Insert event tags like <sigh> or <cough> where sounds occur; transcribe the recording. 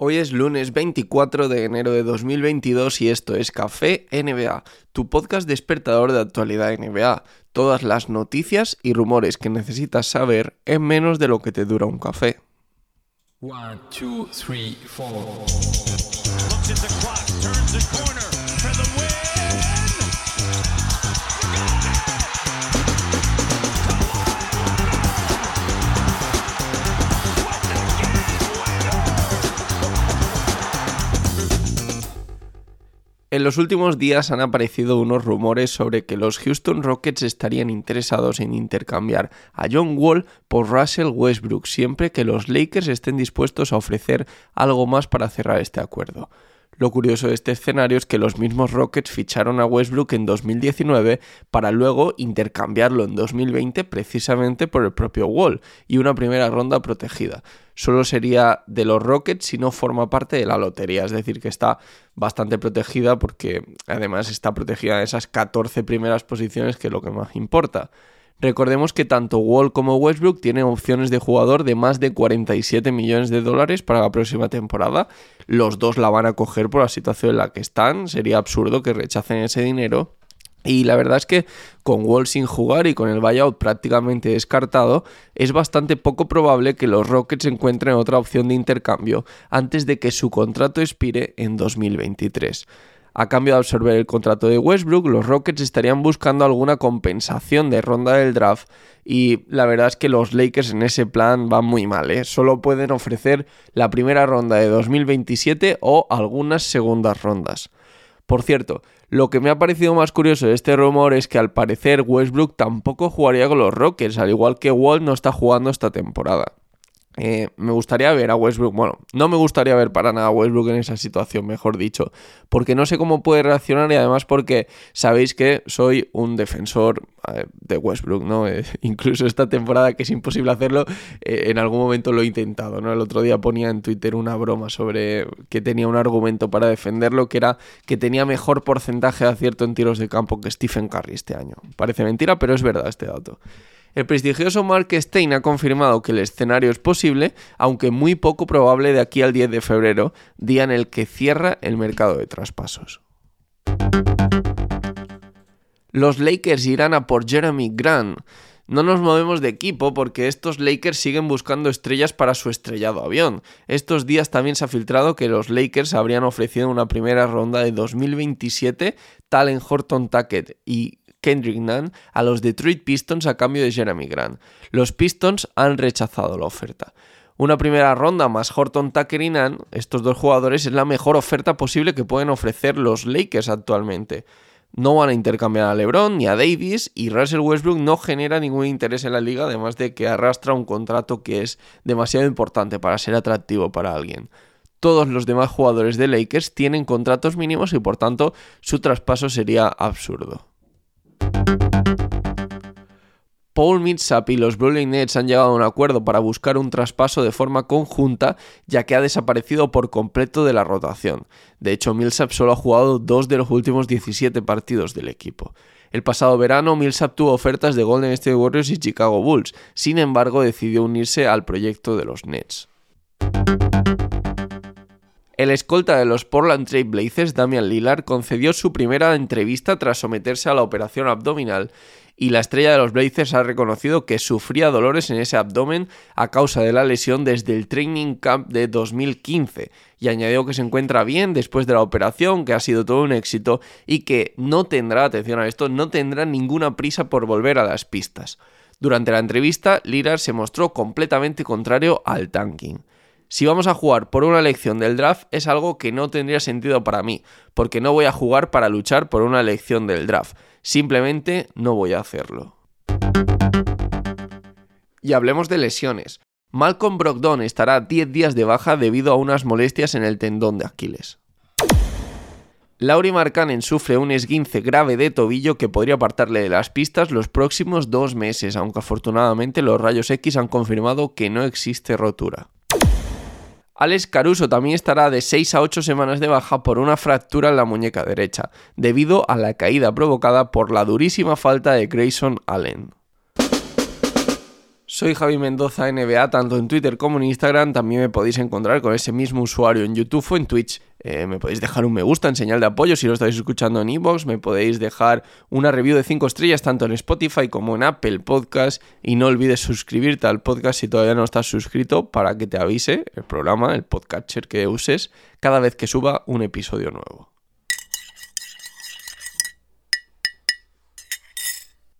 Hoy es lunes 24 de enero de 2022 y esto es Café NBA, tu podcast despertador de actualidad NBA. Todas las noticias y rumores que necesitas saber en menos de lo que te dura un café. En los últimos días han aparecido unos rumores sobre que los Houston Rockets estarían interesados en intercambiar a John Wall por Russell Westbrook siempre que los Lakers estén dispuestos a ofrecer algo más para cerrar este acuerdo. Lo curioso de este escenario es que los mismos Rockets ficharon a Westbrook en 2019 para luego intercambiarlo en 2020 precisamente por el propio Wall y una primera ronda protegida. Solo sería de los Rockets si no forma parte de la lotería, es decir, que está bastante protegida porque además está protegida de esas 14 primeras posiciones que es lo que más importa. Recordemos que tanto Wall como Westbrook tienen opciones de jugador de más de 47 millones de dólares para la próxima temporada. Los dos la van a coger por la situación en la que están. Sería absurdo que rechacen ese dinero. Y la verdad es que con Wall sin jugar y con el buyout prácticamente descartado, es bastante poco probable que los Rockets encuentren otra opción de intercambio antes de que su contrato expire en 2023. A cambio de absorber el contrato de Westbrook, los Rockets estarían buscando alguna compensación de ronda del draft y la verdad es que los Lakers en ese plan van muy mal, ¿eh? solo pueden ofrecer la primera ronda de 2027 o algunas segundas rondas. Por cierto, lo que me ha parecido más curioso de este rumor es que al parecer Westbrook tampoco jugaría con los Rockets, al igual que Walt no está jugando esta temporada. Eh, me gustaría ver a Westbrook, bueno, no me gustaría ver para nada a Westbrook en esa situación, mejor dicho, porque no sé cómo puede reaccionar y además porque sabéis que soy un defensor de Westbrook, ¿no? Eh, <laughs> incluso esta temporada que es imposible hacerlo, eh, en algún momento lo he intentado, ¿no? El otro día ponía en Twitter una broma sobre que tenía un argumento para defenderlo, que era que tenía mejor porcentaje de acierto en tiros de campo que Stephen Curry este año. Parece mentira, pero es verdad este dato. El prestigioso Mark Stein ha confirmado que el escenario es posible, aunque muy poco probable de aquí al 10 de febrero, día en el que cierra el mercado de traspasos. Los Lakers irán a por Jeremy Grant. No nos movemos de equipo porque estos Lakers siguen buscando estrellas para su estrellado avión. Estos días también se ha filtrado que los Lakers habrían ofrecido una primera ronda de 2027 tal en Horton Tuckett y Kendrick Nunn a los Detroit Pistons a cambio de Jeremy Grant. Los Pistons han rechazado la oferta. Una primera ronda más Horton Tucker y Nunn, estos dos jugadores, es la mejor oferta posible que pueden ofrecer los Lakers actualmente. No van a intercambiar a LeBron ni a Davis y Russell Westbrook no genera ningún interés en la liga, además de que arrastra un contrato que es demasiado importante para ser atractivo para alguien. Todos los demás jugadores de Lakers tienen contratos mínimos y por tanto su traspaso sería absurdo. Paul Millsap y los Brooklyn Nets han llegado a un acuerdo para buscar un traspaso de forma conjunta, ya que ha desaparecido por completo de la rotación. De hecho, Millsap solo ha jugado dos de los últimos 17 partidos del equipo. El pasado verano, Millsap tuvo ofertas de Golden State Warriors y Chicago Bulls, sin embargo, decidió unirse al proyecto de los Nets. El escolta de los Portland Trail Blazers, Damian Lillard, concedió su primera entrevista tras someterse a la operación abdominal y la estrella de los Blazers ha reconocido que sufría dolores en ese abdomen a causa de la lesión desde el Training Camp de 2015 y añadió que se encuentra bien después de la operación, que ha sido todo un éxito y que no tendrá, atención a esto, no tendrá ninguna prisa por volver a las pistas. Durante la entrevista, Lillard se mostró completamente contrario al tanking si vamos a jugar por una elección del draft es algo que no tendría sentido para mí, porque no voy a jugar para luchar por una elección del draft. Simplemente no voy a hacerlo. Y hablemos de lesiones. Malcolm Brogdon estará 10 días de baja debido a unas molestias en el tendón de Aquiles. Lauri Markkanen sufre un esguince grave de tobillo que podría apartarle de las pistas los próximos dos meses, aunque afortunadamente los rayos X han confirmado que no existe rotura. Alex Caruso también estará de 6 a 8 semanas de baja por una fractura en la muñeca derecha, debido a la caída provocada por la durísima falta de Grayson Allen. Soy Javi Mendoza NBA, tanto en Twitter como en Instagram. También me podéis encontrar con ese mismo usuario en YouTube o en Twitch. Eh, me podéis dejar un me gusta en señal de apoyo si lo estáis escuchando en iVoox. Me podéis dejar una review de 5 estrellas tanto en Spotify como en Apple Podcast. Y no olvides suscribirte al podcast si todavía no estás suscrito para que te avise el programa, el podcatcher que uses, cada vez que suba un episodio nuevo.